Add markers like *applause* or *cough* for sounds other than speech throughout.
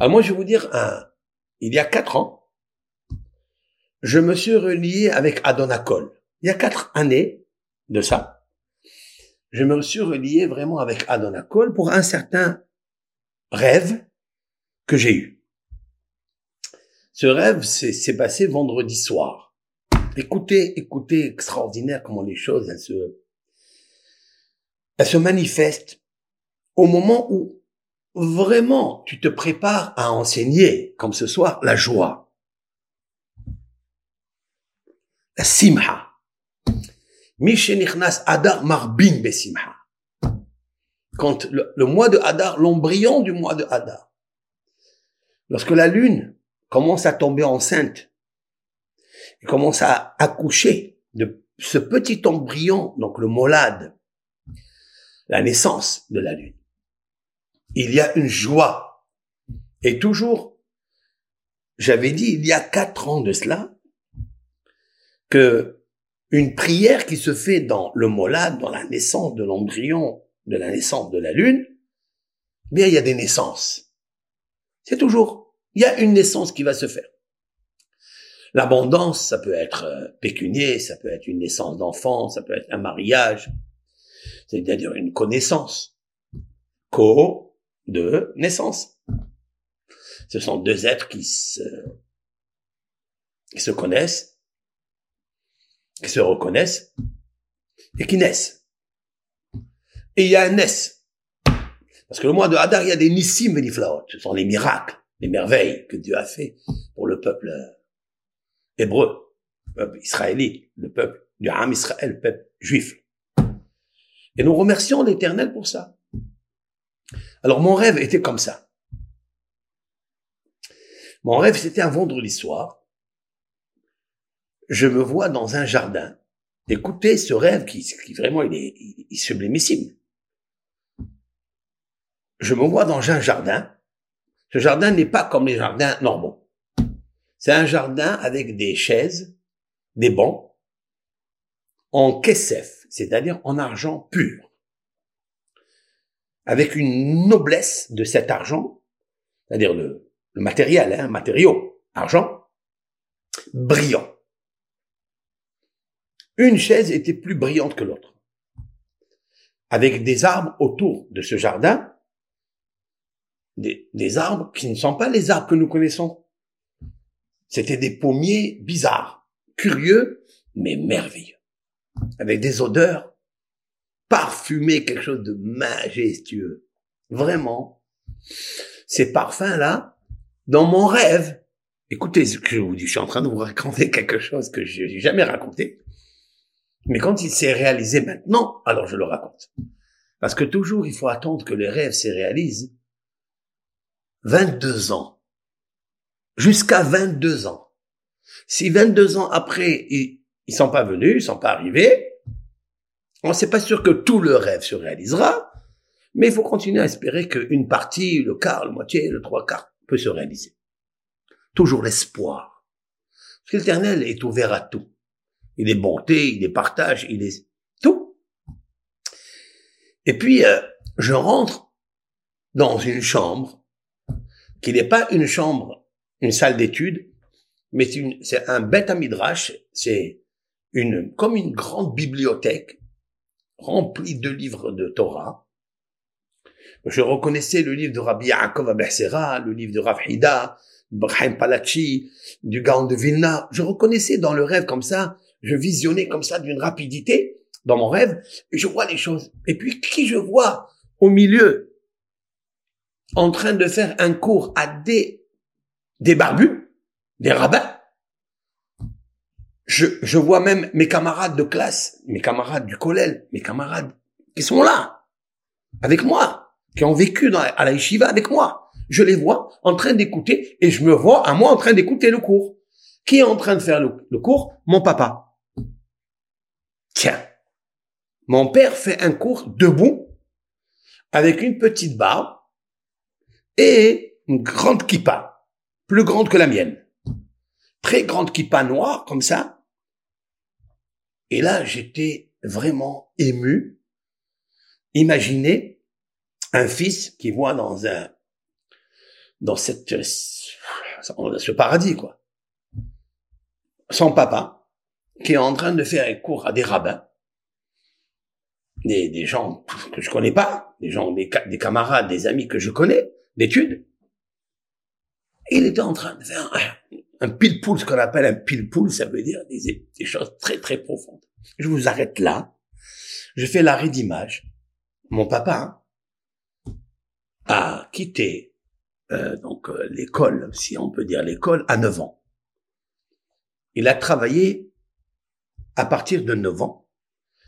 Alors moi, je vais vous dire, un, il y a quatre ans, je me suis relié avec Adonacol. Il y a quatre années de ça, je me suis relié vraiment avec Adonacol pour un certain rêve que j'ai eu. Ce rêve s'est passé vendredi soir. Écoutez, écoutez, extraordinaire comment les choses, elles se, elles se manifestent au moment où vraiment tu te prépares à enseigner, comme ce soir, la joie. La simha. Adar marbin besimha. Quand le, mois de Hadar, l'embryon du mois de Hadar, lorsque la lune commence à tomber enceinte, et commence à accoucher de ce petit embryon, donc le molade, la naissance de la lune. Il y a une joie. Et toujours, j'avais dit il y a quatre ans de cela, que une prière qui se fait dans le molade, dans la naissance de l'embryon, de la naissance de la lune, eh bien il y a des naissances. C'est toujours, il y a une naissance qui va se faire. L'abondance, ça peut être euh, pécunier, ça peut être une naissance d'enfant, ça peut être un mariage, c'est-à-dire une connaissance. Co de naissance. Ce sont deux êtres qui se, qui se connaissent, qui se reconnaissent et qui naissent. Et il y a un naisse. Parce que le mois de Hadar, il y a des nissim et des Ce sont les miracles, les merveilles que Dieu a fait pour le peuple hébreu, le peuple israélite, le peuple du Ham Israël, le peuple juif. Et nous remercions l'Éternel pour ça. Alors mon rêve était comme ça. Mon rêve, c'était un vendredi soir. Je me vois dans un jardin. Écoutez ce rêve qui, qui vraiment, il est, il sublimissime. Je me vois dans un jardin. Ce jardin n'est pas comme les jardins normaux. C'est un jardin avec des chaises, des bancs, en kessef, c'est-à-dire en argent pur. Avec une noblesse de cet argent, c'est-à-dire le, matériel, hein, matériau, argent, brillant. Une chaise était plus brillante que l'autre. Avec des arbres autour de ce jardin, des, des arbres qui ne sont pas les arbres que nous connaissons. C'était des pommiers bizarres, curieux, mais merveilleux. Avec des odeurs parfumées, quelque chose de majestueux. Vraiment. Ces parfums-là, dans mon rêve, écoutez ce que je vous dis, je suis en train de vous raconter *laughs* quelque chose que je n'ai jamais raconté. Mais quand il s'est réalisé maintenant, alors je le raconte. Parce que toujours, il faut attendre que les rêves se réalisent. 22 ans jusqu'à 22 ans. Si 22 ans après, ils, ils sont pas venus, ils sont pas arrivés, on sait pas sûr que tout le rêve se réalisera, mais il faut continuer à espérer qu'une partie, le quart, le moitié, le trois quarts peut se réaliser. Toujours l'espoir. Parce que l'éternel est ouvert à tout. Il est bonté, il est partage, il est tout. Et puis, euh, je rentre dans une chambre qui n'est pas une chambre une salle d'études, mais c'est un bête à midrash, c'est une, comme une grande bibliothèque remplie de livres de Torah. Je reconnaissais le livre de Rabbi Yaakov Abersera, le livre de Rav Hida, Brahim Palachi, du Gaon de Vilna. Je reconnaissais dans le rêve comme ça, je visionnais comme ça d'une rapidité dans mon rêve, et je vois les choses. Et puis qui je vois au milieu, en train de faire un cours à des des barbus, des rabbins. Je, vois même mes camarades de classe, mes camarades du collège, mes camarades qui sont là, avec moi, qui ont vécu à la yeshiva avec moi. Je les vois en train d'écouter et je me vois à moi en train d'écouter le cours. Qui est en train de faire le, le cours? Mon papa. Tiens, mon père fait un cours debout, avec une petite barbe et une grande kippa plus grande que la mienne. Très grande kippa noire, comme ça. Et là, j'étais vraiment ému. Imaginez un fils qui voit dans un, dans cette, euh, ce paradis, quoi. Son papa, qui est en train de faire un cours à des rabbins, des, gens que je connais pas, des gens, des, des camarades, des amis que je connais, d'études. Il était en train de faire un, pile-poule, ce qu'on appelle un pile-poule, ça veut dire des, choses très très profondes. Je vous arrête là. Je fais l'arrêt d'image. Mon papa hein, a quitté euh, donc euh, l'école, si on peut dire l'école, à 9 ans. Il a travaillé à partir de 9 ans.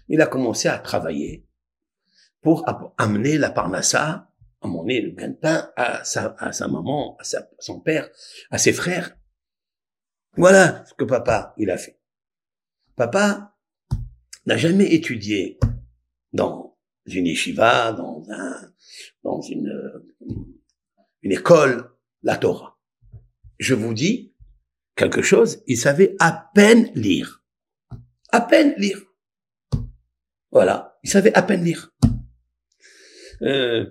Il a commencé à travailler pour amener la parnassa, amener le gain de pain à sa, maman, à, son père, à ses frères. Voilà ce que papa, il a fait. Papa n'a jamais étudié dans une yeshiva, dans une, une école, la Torah. Je vous dis quelque chose, il savait à peine lire. À peine lire. Voilà, il savait à peine lire. Euh,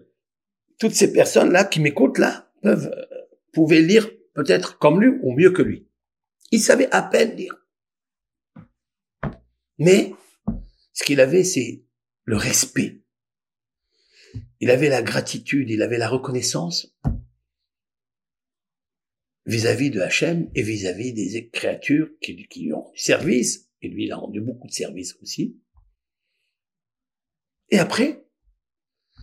toutes ces personnes-là qui m'écoutent là peuvent euh, pouvaient lire peut-être comme lui ou mieux que lui. Il savait à peine lire. Mais ce qu'il avait, c'est le respect. Il avait la gratitude, il avait la reconnaissance vis-à-vis de Hachem et vis-à-vis des créatures qui, qui ont du service, et lui il a rendu beaucoup de service aussi. Et après,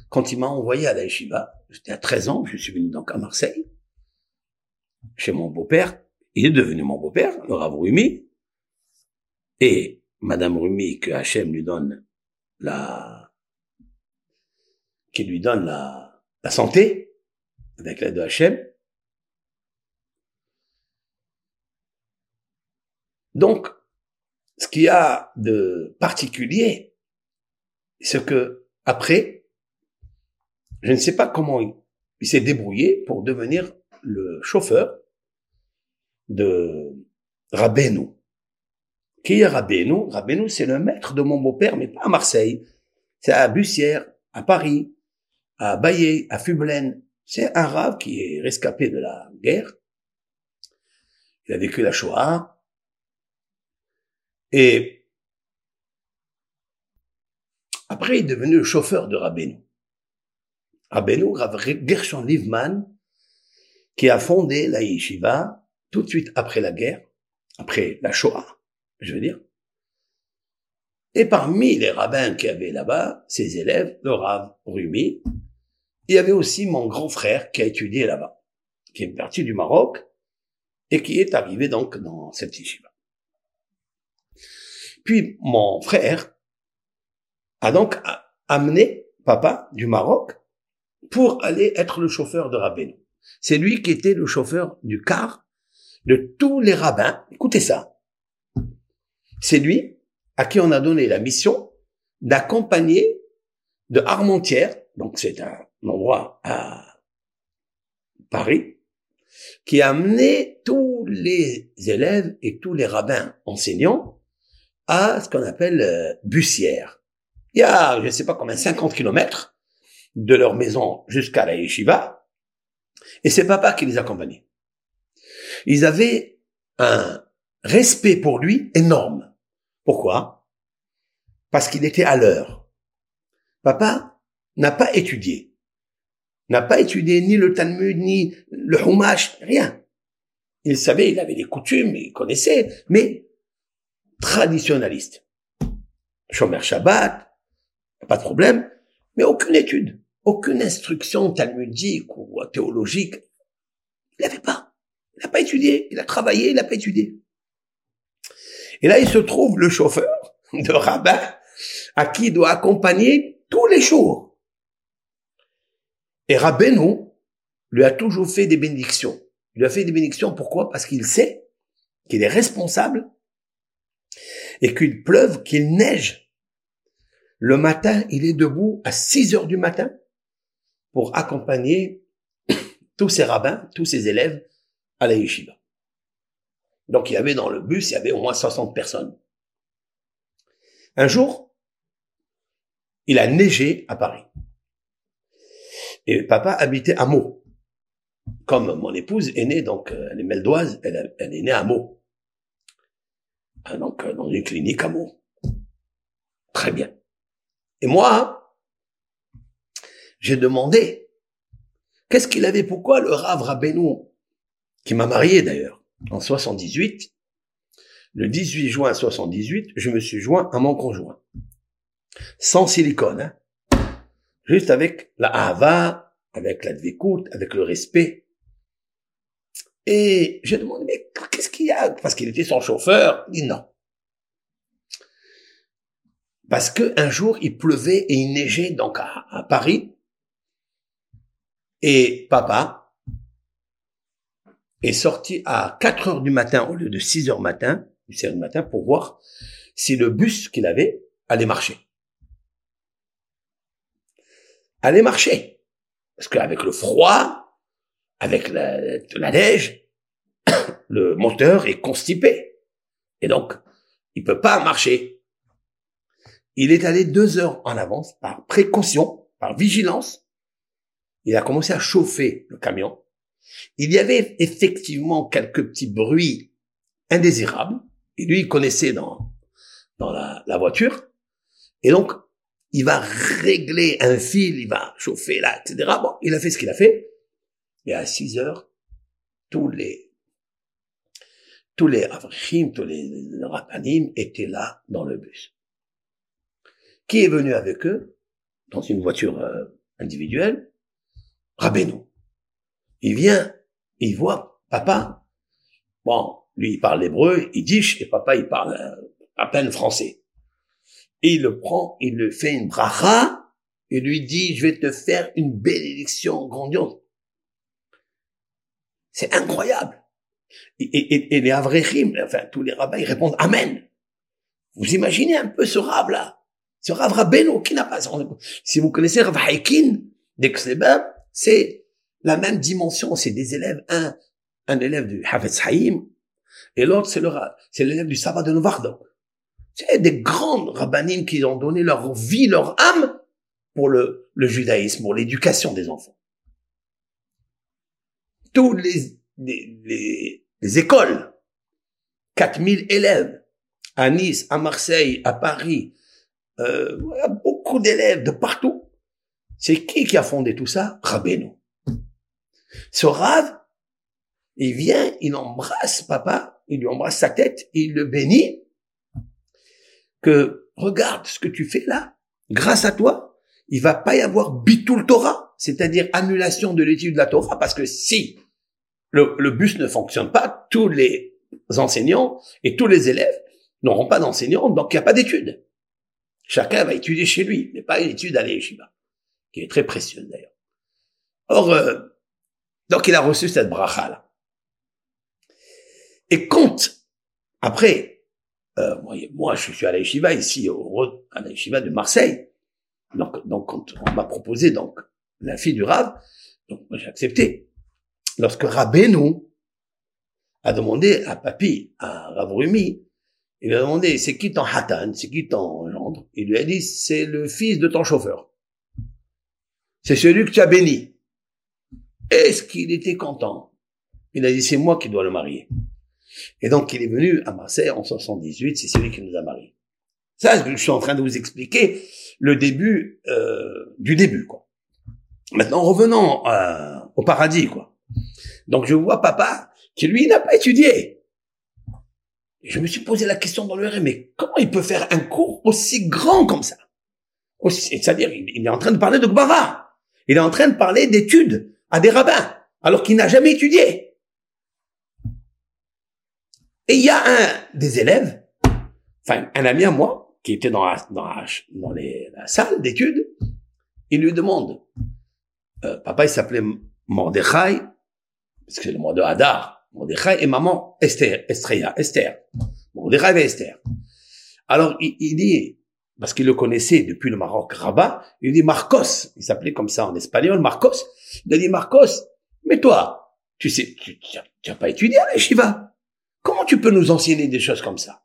quand il m'a envoyé à la yeshiva, j'étais à 13 ans, je suis venu donc à Marseille, chez mon beau-père, il est devenu mon beau-père, le Rav Rumi, et Madame Rumi, que Hachem lui donne la, qui lui donne la, santé, avec l'aide de Hachem. Donc, ce qu'il y a de particulier, c'est que après, je ne sais pas comment il, s'est débrouillé pour devenir le chauffeur de Rabbeinu. Qui est Rabbeinu? Rabbeinu, c'est le maître de mon beau-père, mais pas à Marseille. C'est à Bussière, à Paris, à Baillet, à Fublaine. C'est un rave qui est rescapé de la guerre. Il a vécu la Shoah. Et après, il est devenu le chauffeur de Rabbeinu. Rabbeinu, Gershon Livman, qui a fondé la yeshiva tout de suite après la guerre, après la Shoah, je veux dire. Et parmi les rabbins qui avaient là-bas, ses élèves, le Rav Rumi, il y avait aussi mon grand frère qui a étudié là-bas, qui est parti du Maroc et qui est arrivé donc dans cette yeshiva. Puis mon frère a donc amené papa du Maroc pour aller être le chauffeur de Rabbeinu. C'est lui qui était le chauffeur du car de tous les rabbins. Écoutez ça. C'est lui à qui on a donné la mission d'accompagner de Armentières, donc c'est un endroit à Paris, qui a amené tous les élèves et tous les rabbins enseignants à ce qu'on appelle euh, Bussière. Il y a, je ne sais pas combien, 50 kilomètres de leur maison jusqu'à la yeshiva, et c'est papa qui les accompagnait. Ils avaient un respect pour lui énorme. Pourquoi? Parce qu'il était à l'heure. Papa n'a pas étudié. N'a pas étudié ni le Talmud, ni le Humash, rien. Il savait, il avait des coutumes, il connaissait, mais traditionnaliste. Shomer Shabbat, pas de problème, mais aucune étude aucune instruction talmudique ou théologique. Il n'avait pas. Il n'a pas étudié. Il a travaillé, il n'a pas étudié. Et là, il se trouve le chauffeur *laughs* de rabbin à qui il doit accompagner tous les jours. Et Rabbeinu lui a toujours fait des bénédictions. Il lui a fait des bénédictions pourquoi? Parce qu'il sait qu'il est responsable et qu'il pleuve, qu'il neige. Le matin, il est debout à 6 heures du matin pour accompagner *clears throat* tous ces rabbins, tous ces élèves à la yeshiva. Donc il y avait dans le bus, il y avait au moins 60 personnes. Un jour, il a neigé à Paris. Et papa habitait à Meaux. comme mon épouse est née, donc euh, elle est meldoise, elle, elle est née à Meaux. Ah, donc euh, dans une clinique à Meaux. Très bien. Et moi, j'ai demandé, qu'est-ce qu'il avait, pourquoi le Rav Rabbeinu, qui m'a marié d'ailleurs, en 78, le 18 juin 78, je me suis joint à mon conjoint. Sans silicone, hein. Juste avec la hava, avec la dvécoute, avec le respect. Et j'ai demandé, mais qu'est-ce qu'il y a? Parce qu'il était son chauffeur. Il dit non. Parce que un jour, il pleuvait et il neigeait donc à, Paris. Et papa est sorti à 4 heures du matin au lieu de 6 heures matin, du matin, pour voir si le bus qu'il avait allait marcher. Allait marcher. Parce qu'avec le froid, avec la, la neige, *coughs* le moteur est constipé. Et donc, il peut pas marcher. Il est allé deux heures en avance par précaution, par vigilance. Il a commencé à chauffer le camion. Il y avait effectivement quelques petits bruits indésirables. Et lui, il connaissait dans, dans la, voiture. Et donc, il va régler un fil, il va chauffer là, etc. Bon, il a fait ce qu'il a fait. Et à 6 heures, tous les tous les avrachim, tous les rapanim étaient là dans le bus. Qui est venu avec eux? Dans une voiture euh, individuelle Rabbeinu. Il vient, il voit papa. Bon, lui il parle hébreu, il dit et papa il parle euh, à peine français. Et il le prend, il le fait une bracha et lui dit je vais te faire une bénédiction grandiose. C'est incroyable. Et, et, et les enfin tous les rabbins, ils répondent Amen. Vous imaginez un peu ce rab là, ce Rav Rabbeinu qui n'a pas. Si vous connaissez Rav Haikin c'est la même dimension. C'est des élèves, un un élève du Havetz Haïm et l'autre c'est le c'est l'élève du Sabbat de Novardok. C'est des grands rabbinim qui ont donné leur vie, leur âme pour le, le judaïsme, pour l'éducation des enfants. Tous les les, les, écoles. 4000 élèves à Nice, à Marseille, à Paris. Euh, beaucoup d'élèves de partout. C'est qui qui a fondé tout ça? Rabbeinu. Ce Rav, il vient, il embrasse papa, il lui embrasse sa tête, il le bénit. Que regarde ce que tu fais là. Grâce à toi, il va pas y avoir bitul Torah, c'est-à-dire annulation de l'étude de la Torah, parce que si le, bus ne fonctionne pas, tous les enseignants et tous les élèves n'auront pas d'enseignants, donc il n'y a pas d'études. Chacun va étudier chez lui, mais pas une étude à l'Yeshiva, qui est très précieuse d'ailleurs. Or, euh, donc il a reçu cette bracha là. Et compte, après, euh, moi, je suis à la ici, au, à la de Marseille, donc, donc quand on m'a proposé donc la fille du Rav, donc j'ai accepté lorsque Rabbeinu a demandé à Papi, à Ravrumi, il a demandé, c'est qui ton hatan, c'est qui ton gendre? Il lui a dit, c'est le fils de ton chauffeur. C'est celui que tu as béni. Est-ce qu'il était content? Il a dit, c'est moi qui dois le marier. Et donc, il est venu à Marseille en 78, c'est celui qui nous a mariés. Ça, je suis en train de vous expliquer le début euh, du début, quoi. Maintenant, revenons euh, au paradis, quoi. Donc je vois papa qui lui n'a pas étudié. je me suis posé la question dans le rêve, mais comment il peut faire un cours aussi grand comme ça? C'est-à-dire, il est en train de parler de Gbara. Il est en train de parler d'études à des rabbins, alors qu'il n'a jamais étudié. Et il y a un des élèves, enfin un ami à moi, qui était dans la, dans dans la salle d'études, il lui demande, euh, papa il s'appelait Mordechai, parce que c'est le mois de Hadar, Mordechai et maman Esther, Estréa, Esther. Mordechai et Esther. Alors, il, dit, parce qu'il le connaissait depuis le Maroc, Rabat, il dit Marcos, il s'appelait comme ça en espagnol, Marcos. Il a dit Marcos, mais toi, tu sais, tu n'as pas étudié à Shiva. Comment tu peux nous enseigner des choses comme ça?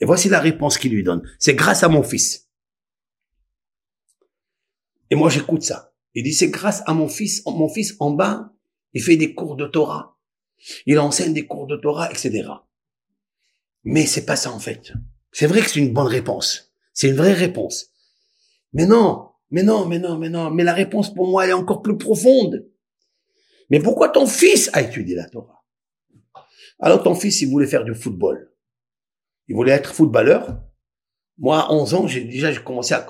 Et voici la réponse qu'il lui donne. C'est grâce à mon fils. Et moi, j'écoute ça. Il dit, c'est grâce à mon fils, mon fils en bas, il fait des cours de Torah, il enseigne des cours de Torah, etc. Mais c'est pas ça en fait. C'est vrai que c'est une bonne réponse. C'est une vraie réponse. Mais non, mais non, mais non, mais non. Mais la réponse pour moi elle est encore plus profonde. Mais pourquoi ton fils a étudié la Torah? Alors ton fils, il voulait faire du football. Il voulait être footballeur. Moi, à 11 ans, j'ai déjà commencé à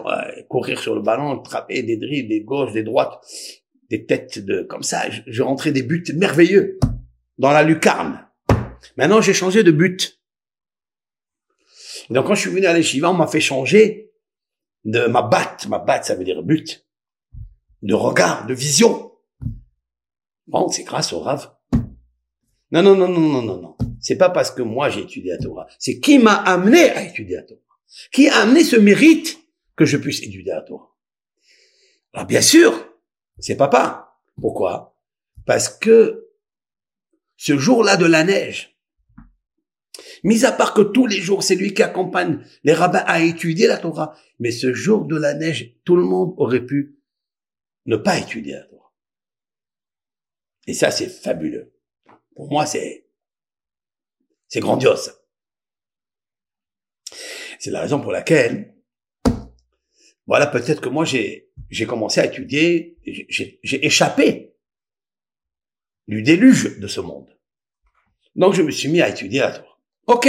courir sur le ballon, attraper des dribbles, des gauches, des droites, des têtes de comme ça. Je, rentrais des buts merveilleux dans la lucarne. Maintenant, j'ai changé de but. Donc, quand je suis venu à l'Eshiva, on m'a fait changer de ma batte. Ma batte, ça veut dire but. De regard, de vision. Bon, c'est grâce au Rav. Non, non, non, non, non, non, non. C'est pas parce que moi j'ai étudié la Torah. C'est qui m'a amené à étudier la Torah. Qui a amené ce mérite que je puisse étudier la Torah. Alors bien sûr, c'est papa. Pourquoi? Parce que ce jour-là de la neige, mis à part que tous les jours, c'est lui qui accompagne les rabbins à étudier la Torah, mais ce jour de la neige, tout le monde aurait pu ne pas étudier la Torah. Et ça, c'est fabuleux. Pour moi, c'est, c'est grandiose. C'est la raison pour laquelle, voilà, peut-être que moi, j'ai, j'ai commencé à étudier, j'ai, j'ai échappé du déluge de ce monde. Donc, je me suis mis à étudier la Torah. OK.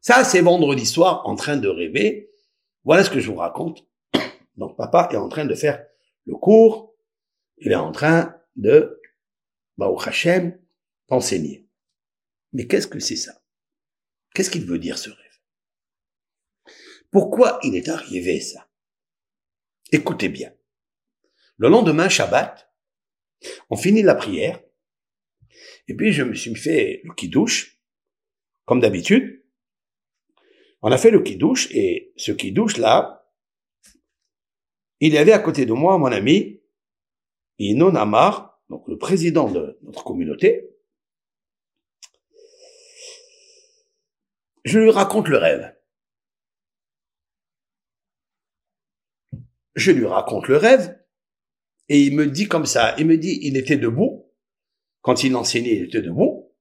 Ça, c'est vendredi soir, en train de rêver. Voilà ce que je vous raconte. *coughs* Donc, papa est en train de faire le cours il est en train de, bah, au Hachem, enseigner. Mais qu'est-ce que c'est ça? Qu'est-ce qu'il veut dire ce rêve? Pourquoi il est arrivé ça? Écoutez bien. Le lendemain, Shabbat, on finit la prière, et puis je me suis fait le kidouche, comme d'habitude. On a fait le kidouche, et ce kidouche là, il y avait à côté de moi mon ami Inon Amar, donc le président de notre communauté, je lui raconte le rêve. Je lui raconte le rêve et il me dit comme ça, il me dit il était debout, quand il enseignait il était debout.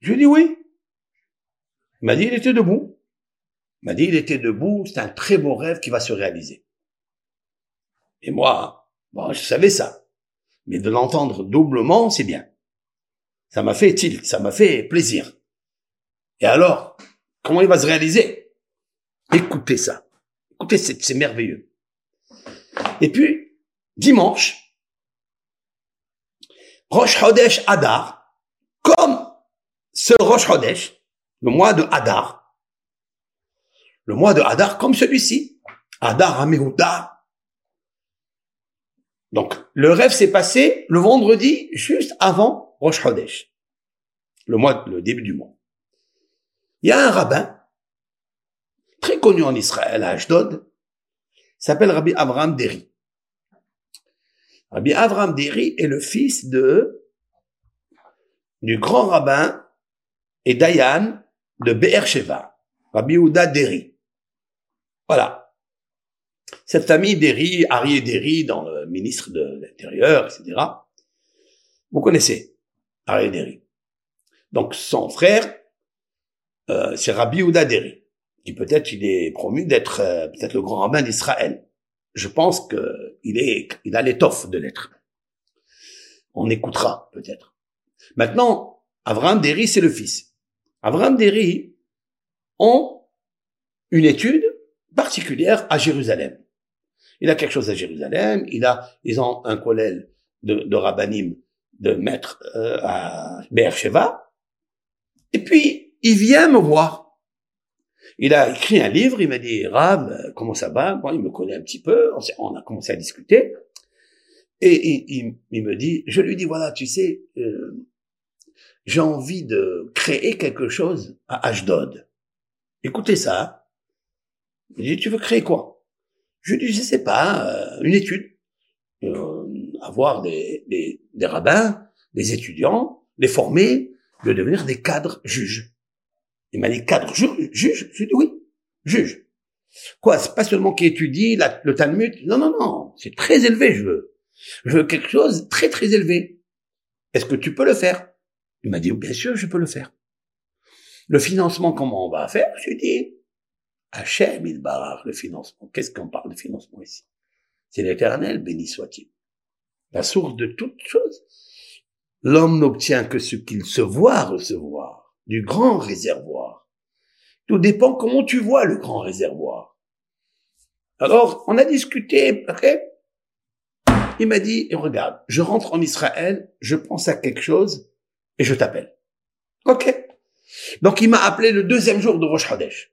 Je lui dis oui. Il m'a dit il était debout. Il m'a dit il était debout, c'est un très beau rêve qui va se réaliser. Et moi, bon, je savais ça. Mais de l'entendre doublement, c'est bien. Ça m'a fait tilt, ça m'a fait plaisir. Et alors, comment il va se réaliser? Écoutez ça. Écoutez, c'est merveilleux. Et puis, dimanche, Rosh Hodesh Adar, comme ce Rosh Hodesh, le mois de Adar, le mois de Adar comme celui-ci, Adar Amehouda, donc, le rêve s'est passé le vendredi juste avant Rosh Chodesh, le mois, le début du mois. Il y a un rabbin, très connu en Israël, à Ashdod, s'appelle Rabbi Avraham Deri. Rabbi Avraham Deri est le fils de, du grand rabbin et Dayan de Be'er Sheva, Rabbi Ouda Deri. Voilà. Cette famille Derry, Harry Derry, dans le ministre de l'Intérieur, etc. Vous connaissez Harry Derry. Donc son frère, euh, c'est Rabbi Ouda Derry, qui peut-être il est promu d'être euh, peut-être le grand rabbin d'Israël. Je pense que il est, a l'étoffe de l'être. On écoutera peut-être. Maintenant, Avraham Derry, c'est le fils. Avraham Derry ont une étude particulière à Jérusalem. Il a quelque chose à Jérusalem, il a, ils ont un collège de, de de maître euh, à Beersheba, et puis il vient me voir. Il a écrit un livre, il m'a dit, Rab, comment ça va? Bon, il me connaît un petit peu, on, a commencé à discuter, et il, il, me dit, je lui dis, voilà, tu sais, euh, j'ai envie de créer quelque chose à Ashdod. Écoutez ça, il dit, tu veux créer quoi? Je lui dis, je sais pas, euh, une étude. Euh, avoir des, des, des rabbins, des étudiants, les former, de devenir des cadres juges. Il m'a dit, cadre juge, juge Je dit, oui, juge. Quoi, c'est pas seulement qui étudie le Talmud Non, non, non, c'est très élevé, je veux. Je veux quelque chose de très très élevé. Est-ce que tu peux le faire? Il m'a dit, bien sûr, je peux le faire. Le financement, comment on va faire? Je lui ai dit, Hachem il barre le financement. Qu'est-ce qu'on parle de financement ici? C'est l'éternel, béni soit-il. La source de toute chose. L'homme n'obtient que ce qu'il se voit recevoir, du grand réservoir. Tout dépend comment tu vois le grand réservoir. Alors, on a discuté, ok? Il m'a dit, regarde, je rentre en Israël, je pense à quelque chose, et je t'appelle. Ok Donc, il m'a appelé le deuxième jour de Rosh Hadesh.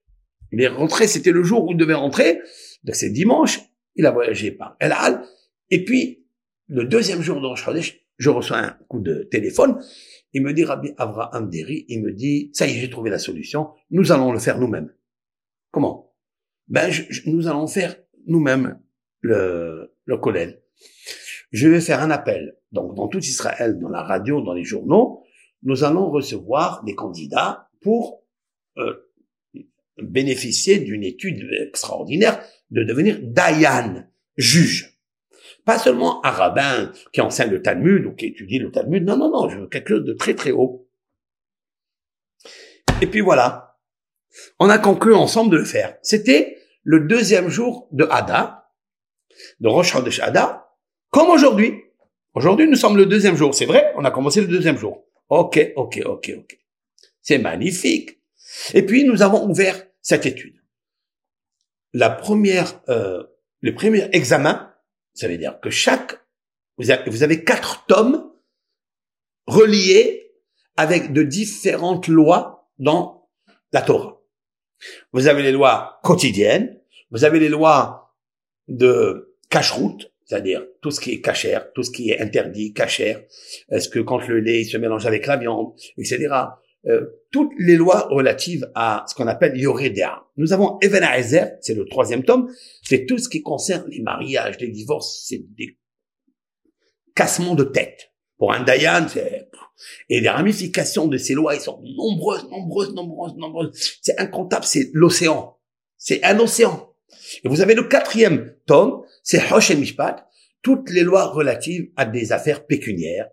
Il est rentré, c'était le jour où il devait rentrer, donc c'est dimanche, il a voyagé par El Al, et puis, le deuxième jour de Rosh Hadesh, je reçois un coup de téléphone, il me dit, Rabbi Avraham Deri, il me dit, ça y est, j'ai trouvé la solution, nous allons le faire nous-mêmes. Comment? Ben, nous allons faire nous-mêmes le, le collège. Je vais faire un appel. Donc, dans tout Israël, dans la radio, dans les journaux, nous allons recevoir des candidats pour euh, bénéficier d'une étude extraordinaire de devenir Dayan, juge. Pas seulement un rabbin qui enseigne le Talmud ou qui étudie le Talmud. Non, non, non, je veux quelque chose de très, très haut. Et puis voilà. On a conclu ensemble de le faire. C'était le deuxième jour de Hada, de Rosh Chodesh Hada, comme aujourd'hui. Aujourd'hui, nous sommes le deuxième jour. C'est vrai, on a commencé le deuxième jour. Ok, ok, ok, ok. C'est magnifique. Et puis, nous avons ouvert cette étude. La première, euh, le premier examen, ça veut dire que chaque, vous avez, quatre tomes reliés avec de différentes lois dans la Torah. Vous avez les lois quotidiennes, vous avez les lois de cache-route, c'est-à-dire tout ce qui est cachère, tout ce qui est interdit, cachère. Est-ce que quand le lait se mélange avec la viande, etc. toutes les lois relatives à ce qu'on appelle Yoredea. Nous avons Even c'est le troisième tome, c'est tout ce qui concerne les mariages, les divorces, c'est des cassements de tête. Pour un Dayan, c'est... Et les ramifications de ces lois, elles sont nombreuses, nombreuses, nombreuses, nombreuses. C'est incontable, c'est l'océan. C'est un océan. Et vous avez le quatrième tome, c'est Hosh toutes les lois relatives à des affaires pécuniaires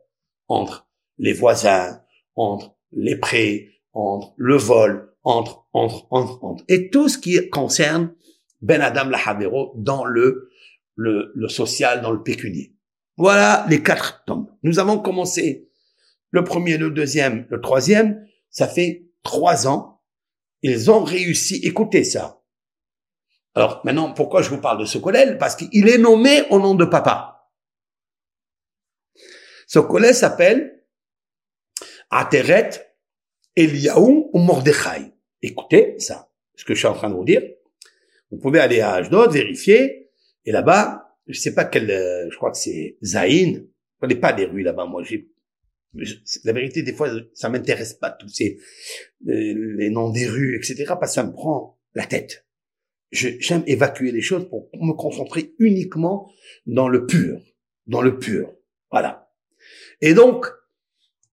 entre les voisins, entre les prêts, entre le vol, entre, entre, entre, entre. Et tout ce qui concerne Ben Adam Lahavero dans le, le, social, dans le pécunier. Voilà les quatre tomes. Nous avons commencé le premier, le deuxième, le troisième. Ça fait trois ans. Ils ont réussi. Écoutez ça. Alors maintenant, pourquoi je vous parle de ce collège? Parce qu'il est nommé au nom de papa. Ce collège s'appelle Ateret Eliaou ou Mordechai. Écoutez ça, ce que je suis en train de vous dire. Vous pouvez aller à Ashdod, vérifier, et là-bas, je sais pas quel, euh, je crois que c'est Zaïn. Je connais pas des rues là-bas. Moi, j'ai, la vérité, des fois, ça m'intéresse pas tous ces euh, les noms des rues, etc. Parce que ça me prend la tête. J'aime évacuer les choses pour me concentrer uniquement dans le pur, dans le pur. Voilà. Et donc,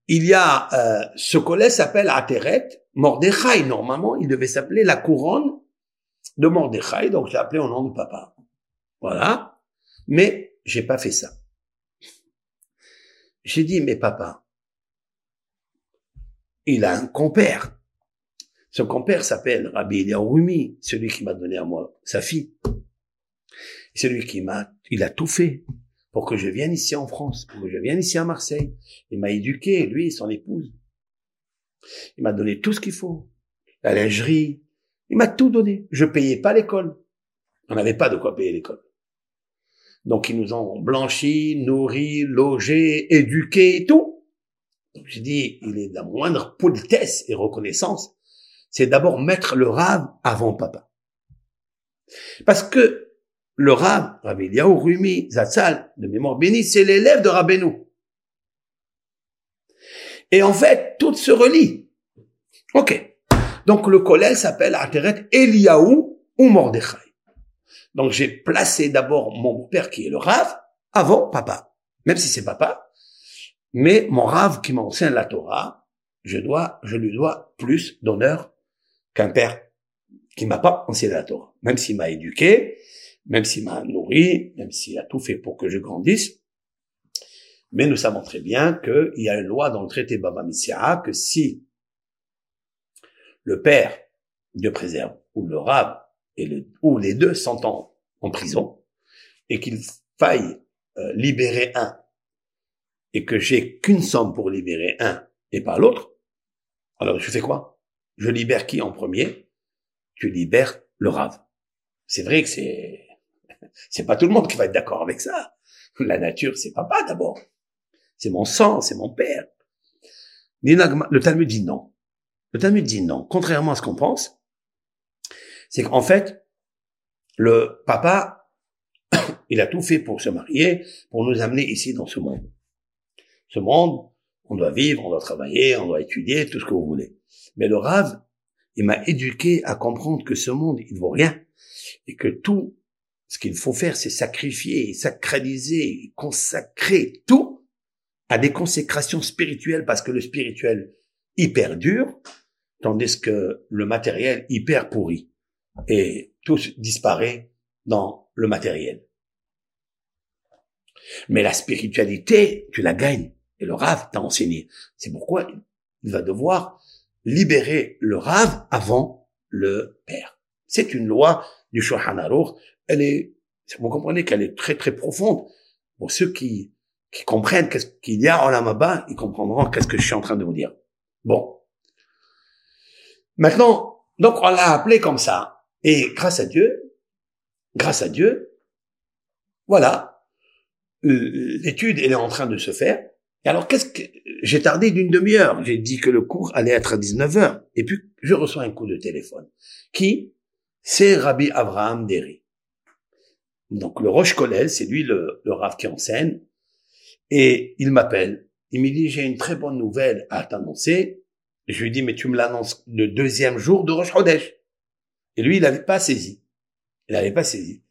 il y a euh, ce collet s'appelle Ateret Mordechai. Normalement, il devait s'appeler la couronne de Mordechai, donc j'ai appelé au nom de papa. Voilà. Mais j'ai pas fait ça. J'ai dit, mais papa, il a un compère. Ce compère s'appelle Rabbi Eliyahu celui qui m'a donné à moi sa fille. Celui qui m'a, il a tout fait pour que je vienne ici en France, pour que je vienne ici à Marseille. Il m'a éduqué, lui et son épouse. Il m'a donné tout ce qu'il faut. La lingerie. Il m'a tout donné. Je payais pas l'école. On n'avait pas de quoi payer l'école. Donc ils nous ont blanchi, nourri, logé, éduqué et tout. Donc j'ai dit, il est de la moindre politesse et reconnaissance, c'est d'abord mettre le rave avant papa. Parce que le Rab, Rabbi Eliyahu Rumi Zatzal, de mémoire bénie, c'est l'élève de Rabbeinu. Et en fait, tout se relie. Ok. Donc le collège s'appelle Ateret Eliyahu ou Mordechai. Donc j'ai placé d'abord mon père qui est le Rav avant papa. Même si c'est papa. Mais mon Rav qui m'enseigne la Torah, je dois, je lui dois plus d'honneur qu'un père qui m'a pas enseigné la Torah. Même s'il m'a éduqué, même s'il m'a nourri, même s'il a tout fait pour que je grandisse, Mais nous savons très bien qu'il y a une loi dans le traité Baba Messiah que si le père de préserve ou le rab ou les deux sont en, en prison et qu'il faille euh, libérer un et que j'ai qu'une somme pour libérer un et pas l'autre, alors je fais quoi? Je libère qui en premier? Tu libères le rave. C'est vrai que c'est c'est pas tout le monde qui va être d'accord avec ça. La nature, c'est papa d'abord. C'est mon sang, c'est mon père. Le Talmud dit non. Le Talmud dit non. Contrairement à ce qu'on pense, c'est qu'en fait, le papa, *coughs* il a tout fait pour se marier, pour nous amener ici dans ce monde. Ce monde, on doit vivre, on doit travailler, on doit étudier, tout ce que vous voulez. Mais le Rav, il m'a éduqué à comprendre que ce monde, il vaut rien. Et que tout ce qu'il faut faire, c'est sacrifier, sacraliser, consacrer tout à des consécrations spirituelles parce que le spirituel hyper dur, tandis que le matériel hyper pourri. Et tout disparaît dans le matériel. Mais la spiritualité, tu la gagnes et le Rav t'a enseigné. C'est pourquoi il va devoir libérer le Rav avant le Père. C'est une loi du Aruch. Elle est, vous comprenez qu'elle est très très profonde. Pour ceux qui, qui comprennent qu'est-ce qu'il y a en Lamaba, ils comprendront qu'est-ce que je suis en train de vous dire. Bon. Maintenant, donc on l'a appelé comme ça. Et grâce à Dieu, grâce à Dieu, voilà, euh, l'étude elle est en train de se faire. Et alors, qu'est-ce que, j'ai tardé d'une demi-heure. J'ai dit que le cours allait être à 19 heures. Et puis, je reçois un coup de téléphone. Qui? C'est Rabbi Abraham Derry. Donc, le Roche Kollel, c'est lui le, le Rav qui enseigne. Et il m'appelle. Il me dit, j'ai une très bonne nouvelle à t'annoncer. Je lui dis, mais tu me l'annonces le deuxième jour de Rosh Chodesh. Et lui, il n'avait pas saisi. Il n'avait pas saisi.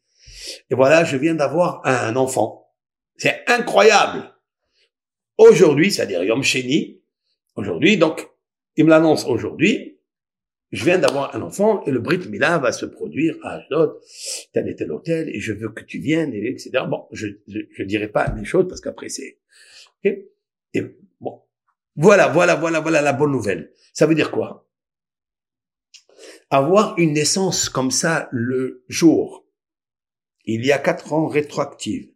Et voilà, je viens d'avoir un enfant. C'est incroyable. Aujourd'hui, c'est-à-dire Yom Sheni, aujourd'hui, donc, il me l'annonce aujourd'hui, je viens d'avoir un enfant et le Brit Mila va se produire à Ashdod, tel et tel hôtel, et je veux que tu viennes, et etc. Bon, je, je, dirai pas les choses parce qu'après c'est, bon. Voilà, voilà, voilà, voilà la bonne nouvelle. Ça veut dire quoi? Avoir une naissance comme ça le jour, il y a quatre ans rétroactive,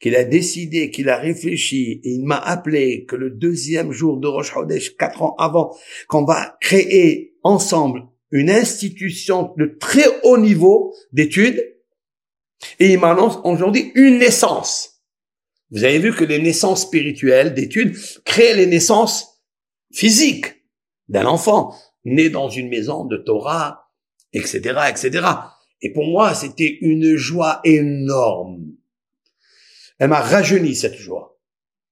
qu'il a décidé, qu'il a réfléchi, et il m'a appelé que le deuxième jour de Rosh Hodesh, quatre ans avant, qu'on va créer ensemble une institution de très haut niveau d'études, et il m'annonce aujourd'hui une naissance. Vous avez vu que les naissances spirituelles d'études créent les naissances physiques d'un enfant né dans une maison de Torah, etc., etc. Et pour moi, c'était une joie énorme elle m'a rajeuni cette joie.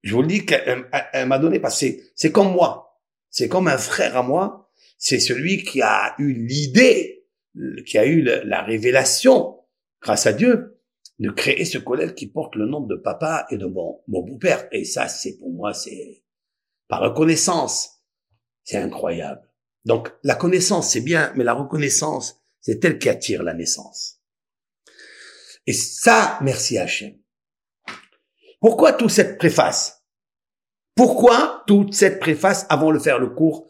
Je vous le dis qu'elle m'a donné parce que c'est comme moi. C'est comme un frère à moi. C'est celui qui a eu l'idée, qui a eu la révélation, grâce à Dieu, de créer ce collègue qui porte le nom de papa et de mon, mon beau-père. Et ça, c'est pour moi, c'est par reconnaissance. C'est incroyable. Donc, la connaissance, c'est bien, mais la reconnaissance, c'est elle qui attire la naissance. Et ça, merci Hachem. Pourquoi toute cette préface? Pourquoi toute cette préface avant de faire le cours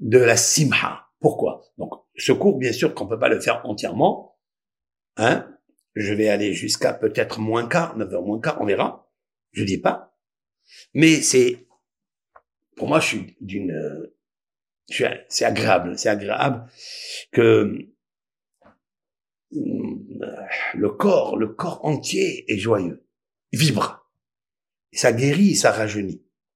de la Simha? Pourquoi? Donc, ce cours, bien sûr qu'on peut pas le faire entièrement. Hein Je vais aller jusqu'à peut-être moins quart, 9 heures moins quart, on verra. Je dis pas. Mais c'est, pour moi, je suis d'une, c'est agréable, c'est agréable que le corps, le corps entier est joyeux, vibre. Ça guérit, ça rajeunit.